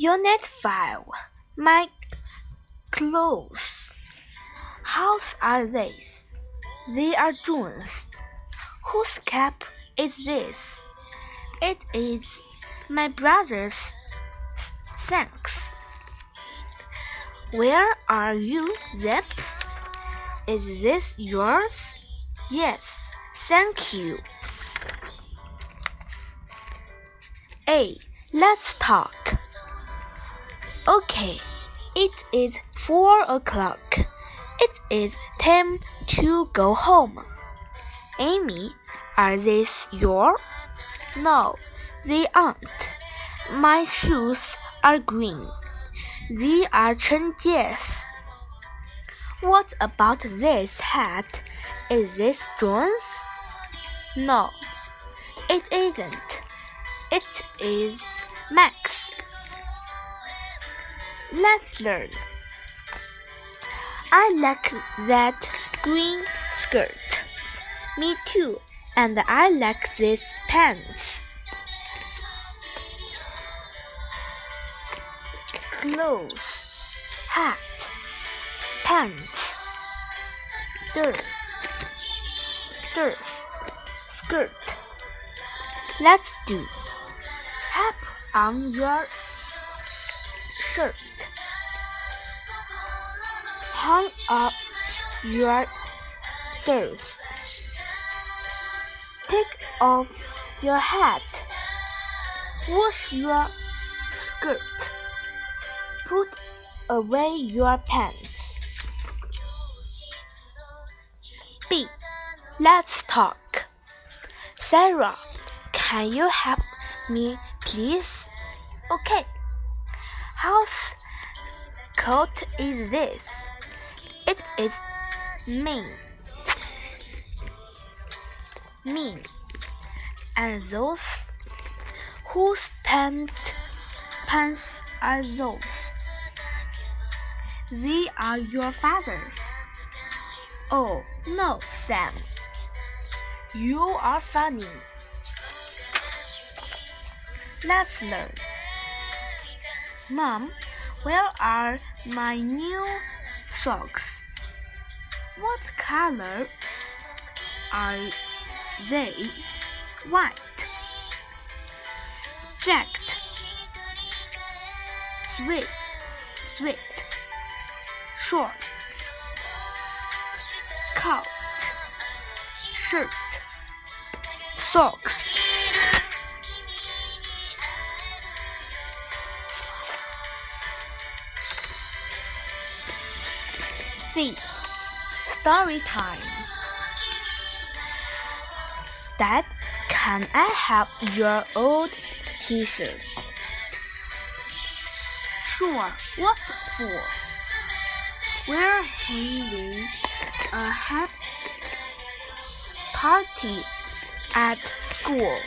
Unit 5 My clothes. Hows are these? They are June's. Whose cap is this? It is my brother's. Thanks. Where are you, Zip? Is this yours? Yes, thank you. A. Let's talk. Okay, it is four o'clock. It is time to go home. Amy, are these your? No, they aren't. My shoes are green. They are Chen Jie's. What about this hat? Is this John's? No, it isn't. It is Max. Let's learn. I like that green skirt. Me too. And I like these pants. Clothes, hat, pants, dirt, dress, skirt. Let's do. Tap on your shirt. Hang up your dress. Take off your hat. Wash your skirt. Put away your pants. B. Let's talk. Sarah, can you help me, please? Okay. How's coat is this? Is mean. Mean. And those whose pant, pants are those? They are your father's. Oh, no, Sam. You are funny. Let's learn. Mom, where are my new socks? What color are they? White. Jacked. Sweet. Sweet. Shorts. Coat. Shirt. Socks. C. Story time. Dad, can I have your old t-shirt? Sure, what for? We're having a happy party at school.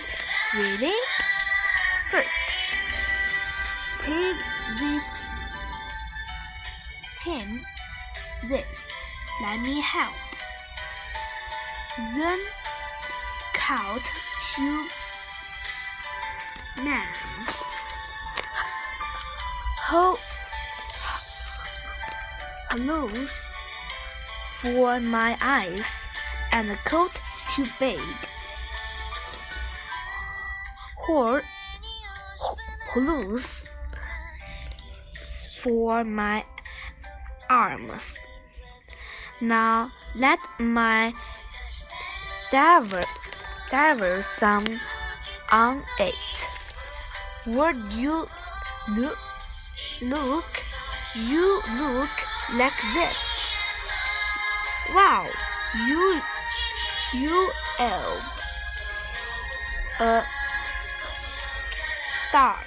Really? First, take this tin this. Let me help. Then count two mans. Hold clothes for my eyes and a coat too big. Or clothes for my arms. Now let my diver diver some on it. Would you look look you look like this? Wow, you you are a star.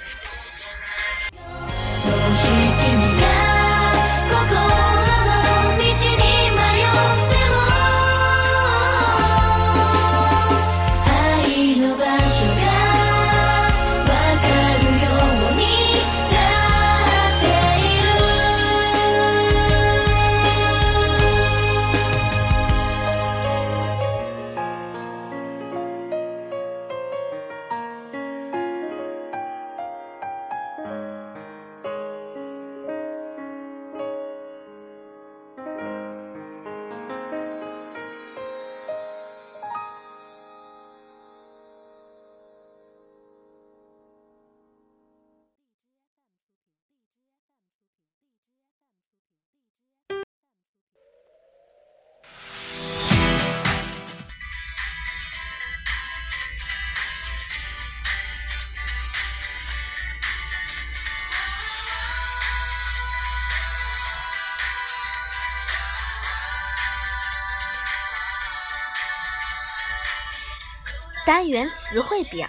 单元词汇表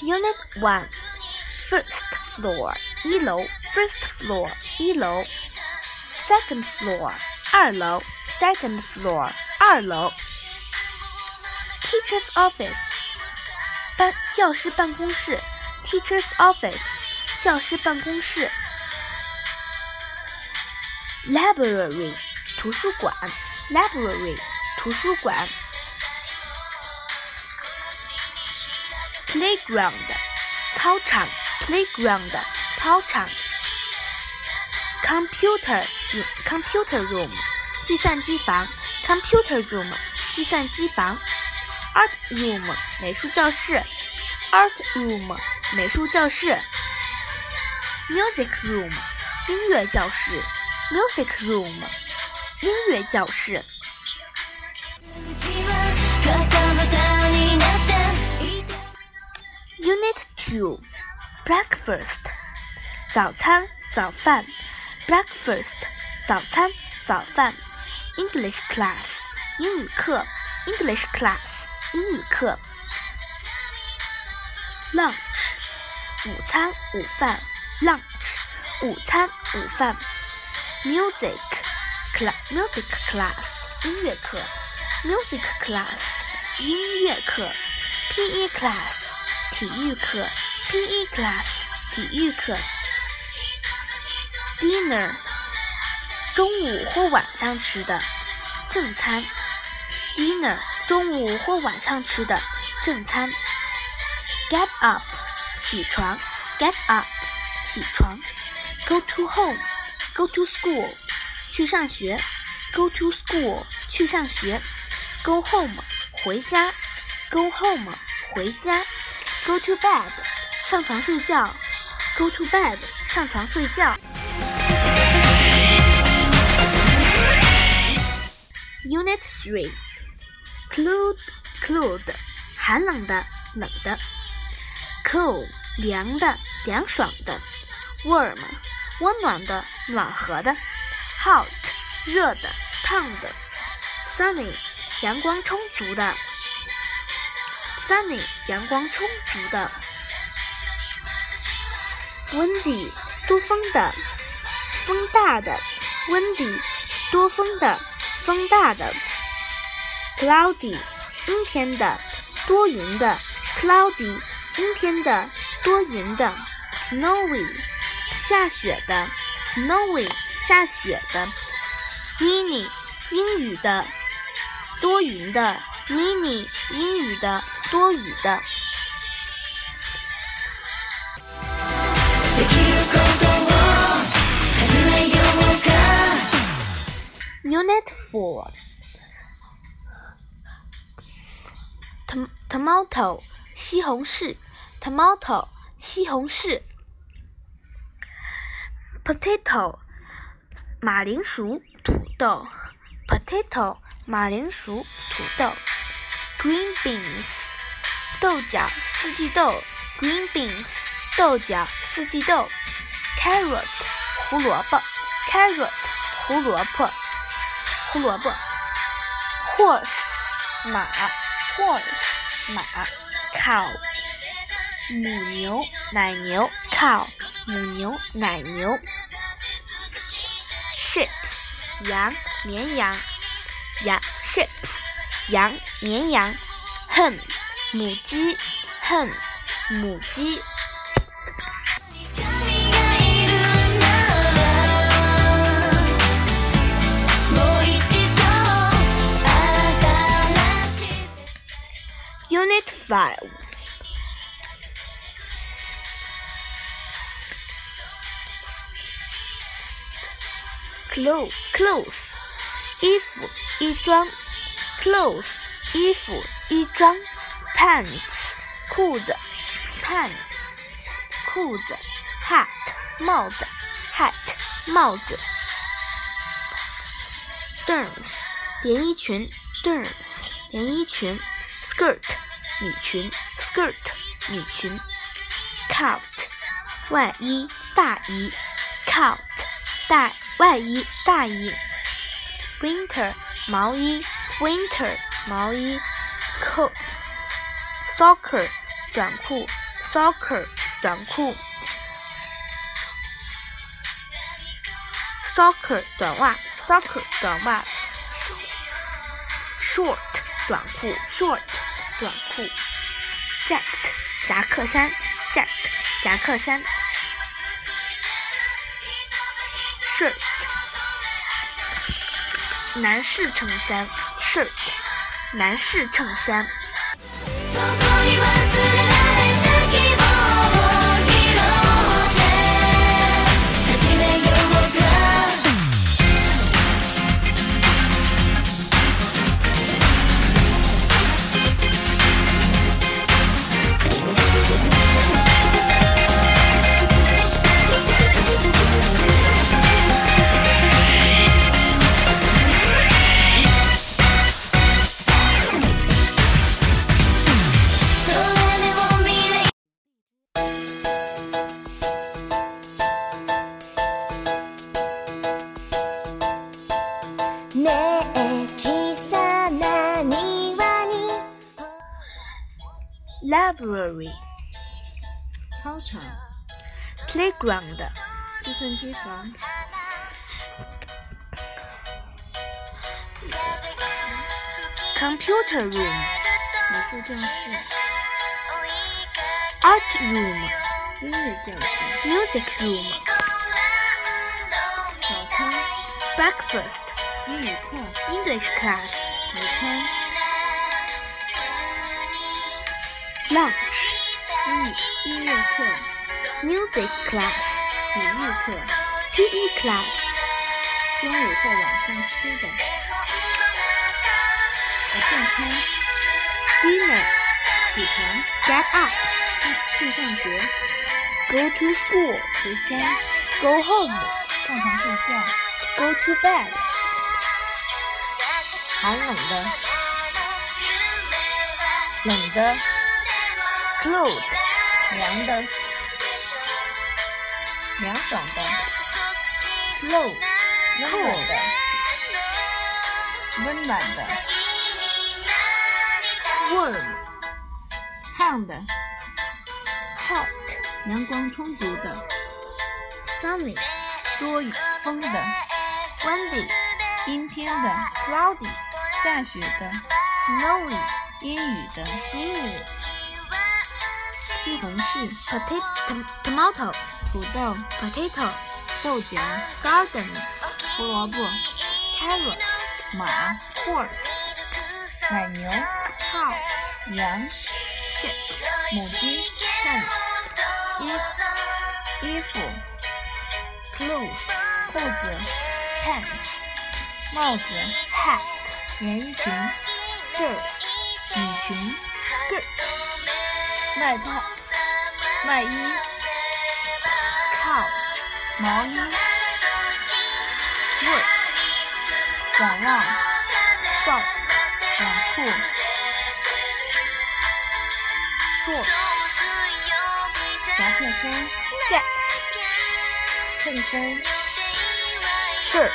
，Unit One First floor 一楼，First floor 一楼，Second floor 二楼，Second floor 二楼，Teacher's office 办教师办公室，Teacher's office 教师办公室，Library 图书馆，Library 图书馆。playground 操场，playground 操场，computer computer room 计算机房，computer room 计算机房，art room 美术教室，art room 美术教室，music room 音乐教室，music room 音乐教室。 You Breakfast 早餐早饭 Breakfast 早餐早饭 English Class 英语课 English Class 英语课 Lunch 午餐午饭 Lunch 午餐午饭 Music Class Music Class 音乐课 Music Class 音乐课 PE Class 体育课，P.E. class，体育课。Dinner，中午或晚上吃的正餐。Dinner，中午或晚上吃的正餐。Get up，起床。Get up，起床。Go to home，Go to school，去上学。Go to school，去上学。Go home，回家。Go home，回家。Go to bed，上床睡觉。Go to bed，上床睡觉。Unit Three，cold，cold，寒冷的，冷的。Cool，凉的，凉爽的。Warm，温暖的，暖和的。Hot，热的，烫的。Sunny，阳光充足的。Sunny，阳光充足的。Windy，多风的，风大的。Windy，多风的，风大的。Cloudy，阴天的，多云的。Cloudy，阴天的，多云的。Snowy，下雪的。Snowy，下雪的。Rainy，阴雨的，多云的。Rainy，阴雨的。多雨的。Unit Four Tomato 西红柿 Tomato 西红柿 Potato 马铃薯土豆 Potato 马铃薯土豆 Green Beans 豆角，四季豆，green beans，豆角，四季豆，carrot，胡萝卜，carrot，胡萝卜，胡萝卜，horse，马，horse，马，cow，母牛，奶牛，cow，母牛，奶牛，sheep，羊，绵羊，羊，sheep，羊，绵羊，hen。母鸡，hen，母鸡。Unit Five. Clothes, clothes，衣服，衣装。Clothes，衣服，衣装。pants 裤子，pants 裤子，hat 帽子，hat 帽子，derms 连衣裙，derms 连衣裙 ，skirt 女裙，skirt 女裙，coat 外衣大衣，coat 大外衣大衣，winter 毛衣，winter 毛衣，coat soccer 短裤，soccer 短裤，soccer 短袜，soccer 短袜，short 短裤，short 短裤，jacket 夹克衫，jacket 夹克衫，shirt 男士衬衫，shirt 男士衬衫。library 操场、 playground 计算机房、 computer room 美术教室、 art room 音乐教室、 music room 早餐、 breakfast 英语课、 English class 午餐、 Lunch 英语音乐课、music class 体育课、PE class 中午或晚上吃的。呃，正餐、dinner 起床、get up 去上学、go to school 回家、go home 上床睡觉。go to bed 寒冷的、冷的、cold 凉的、凉爽的、slow 温暖的、温暖的、warm 烫的、hot 阳光充足的、sunny 多雨风的、windy 阴天的、cloudy 下雪的、snowy 阴雨的、gloomy 西红柿、potato tom- tomato 土豆、potato 豆角、garden 胡萝卜、carrot 马、horse 奶牛、cow 羊、sheep 母鸡、（hen）、衣衣服、clothes 裤子、pants 帽子、hat 连衣裙、dress 女裙、skirt 外套、外衣，count 毛衣，shirt，短袜，sock，短裤，short，夹克衫，shirt，衬衫，shirt